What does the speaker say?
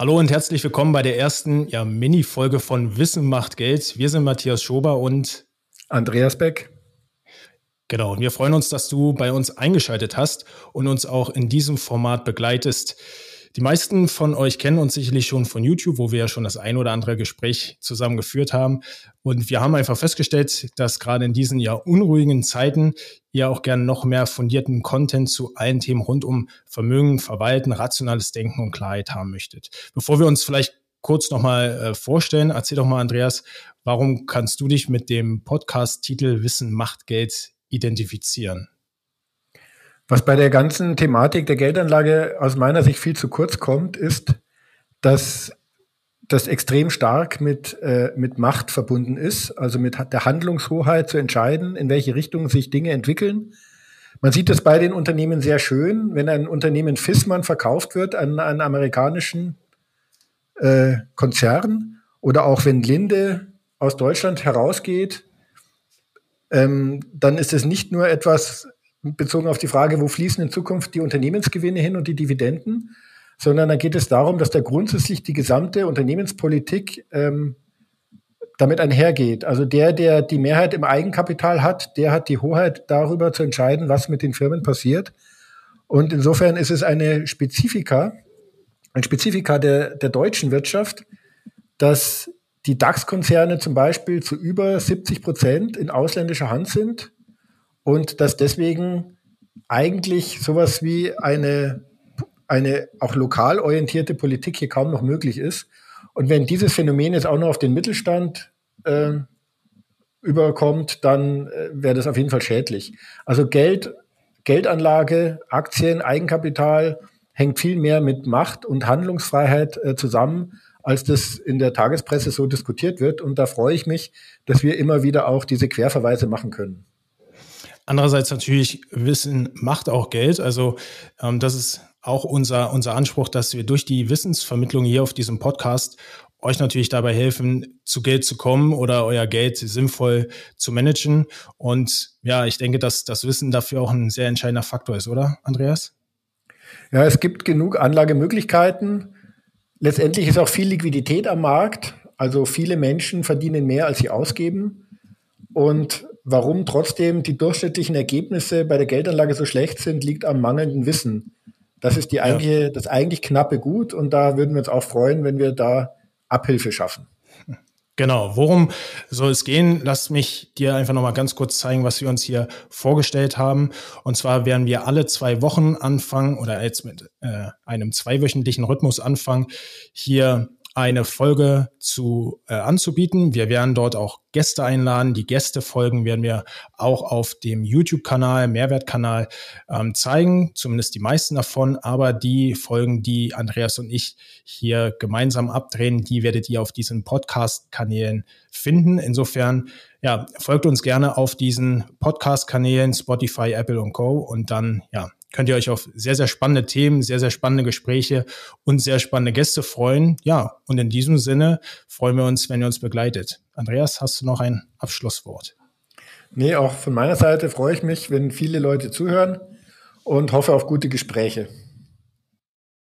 Hallo und herzlich willkommen bei der ersten ja, Mini-Folge von Wissen macht Geld. Wir sind Matthias Schober und Andreas Beck. Genau, und wir freuen uns, dass du bei uns eingeschaltet hast und uns auch in diesem Format begleitest. Die meisten von euch kennen uns sicherlich schon von YouTube, wo wir ja schon das ein oder andere Gespräch zusammen geführt haben. Und wir haben einfach festgestellt, dass gerade in diesen ja unruhigen Zeiten ihr auch gerne noch mehr fundierten Content zu allen Themen rund um Vermögen, Verwalten, rationales Denken und Klarheit haben möchtet. Bevor wir uns vielleicht kurz nochmal äh, vorstellen, erzähl doch mal, Andreas, warum kannst du dich mit dem Podcast-Titel Wissen macht Geld identifizieren? Was bei der ganzen Thematik der Geldanlage aus meiner Sicht viel zu kurz kommt, ist, dass das extrem stark mit, äh, mit Macht verbunden ist, also mit der Handlungshoheit zu entscheiden, in welche Richtung sich Dinge entwickeln. Man sieht das bei den Unternehmen sehr schön, wenn ein Unternehmen Fissmann verkauft wird an einen amerikanischen äh, Konzern oder auch wenn Linde aus Deutschland herausgeht, ähm, dann ist es nicht nur etwas, bezogen auf die Frage, wo fließen in Zukunft die Unternehmensgewinne hin und die Dividenden, sondern da geht es darum, dass da grundsätzlich die gesamte Unternehmenspolitik ähm, damit einhergeht. Also der, der die Mehrheit im Eigenkapital hat, der hat die Hoheit darüber zu entscheiden, was mit den Firmen passiert. Und insofern ist es eine Spezifika, ein Spezifika der, der deutschen Wirtschaft, dass die DAX-Konzerne zum Beispiel zu über 70 Prozent in ausländischer Hand sind und dass deswegen eigentlich sowas wie eine, eine auch lokal orientierte Politik hier kaum noch möglich ist. Und wenn dieses Phänomen jetzt auch noch auf den Mittelstand äh, überkommt, dann äh, wäre das auf jeden Fall schädlich. Also Geld, Geldanlage, Aktien, Eigenkapital hängt viel mehr mit Macht und Handlungsfreiheit äh, zusammen, als das in der Tagespresse so diskutiert wird. Und da freue ich mich, dass wir immer wieder auch diese Querverweise machen können. Andererseits natürlich, Wissen macht auch Geld. Also ähm, das ist auch unser, unser Anspruch, dass wir durch die Wissensvermittlung hier auf diesem Podcast euch natürlich dabei helfen, zu Geld zu kommen oder euer Geld sinnvoll zu managen. Und ja, ich denke, dass das Wissen dafür auch ein sehr entscheidender Faktor ist, oder, Andreas? Ja, es gibt genug Anlagemöglichkeiten. Letztendlich ist auch viel Liquidität am Markt. Also viele Menschen verdienen mehr, als sie ausgeben. Und Warum trotzdem die durchschnittlichen Ergebnisse bei der Geldanlage so schlecht sind, liegt am mangelnden Wissen. Das ist die eigentliche, ja. das eigentlich knappe Gut und da würden wir uns auch freuen, wenn wir da Abhilfe schaffen. Genau, worum soll es gehen? Lass mich dir einfach nochmal ganz kurz zeigen, was wir uns hier vorgestellt haben. Und zwar werden wir alle zwei Wochen anfangen oder jetzt mit äh, einem zweiwöchentlichen Rhythmus anfangen, hier eine Folge zu äh, anzubieten. Wir werden dort auch Gäste einladen. Die Gästefolgen werden wir auch auf dem YouTube-Kanal, Mehrwertkanal ähm, zeigen, zumindest die meisten davon. Aber die Folgen, die Andreas und ich hier gemeinsam abdrehen, die werdet ihr auf diesen Podcast-Kanälen finden. Insofern, ja, folgt uns gerne auf diesen Podcast-Kanälen Spotify, Apple und Co. Und dann, ja, könnt ihr euch auf sehr, sehr spannende Themen, sehr, sehr spannende Gespräche und sehr spannende Gäste freuen. Ja, und in diesem Sinne freuen wir uns, wenn ihr uns begleitet. Andreas, hast du noch ein Abschlusswort? Nee, auch von meiner Seite freue ich mich, wenn viele Leute zuhören und hoffe auf gute Gespräche.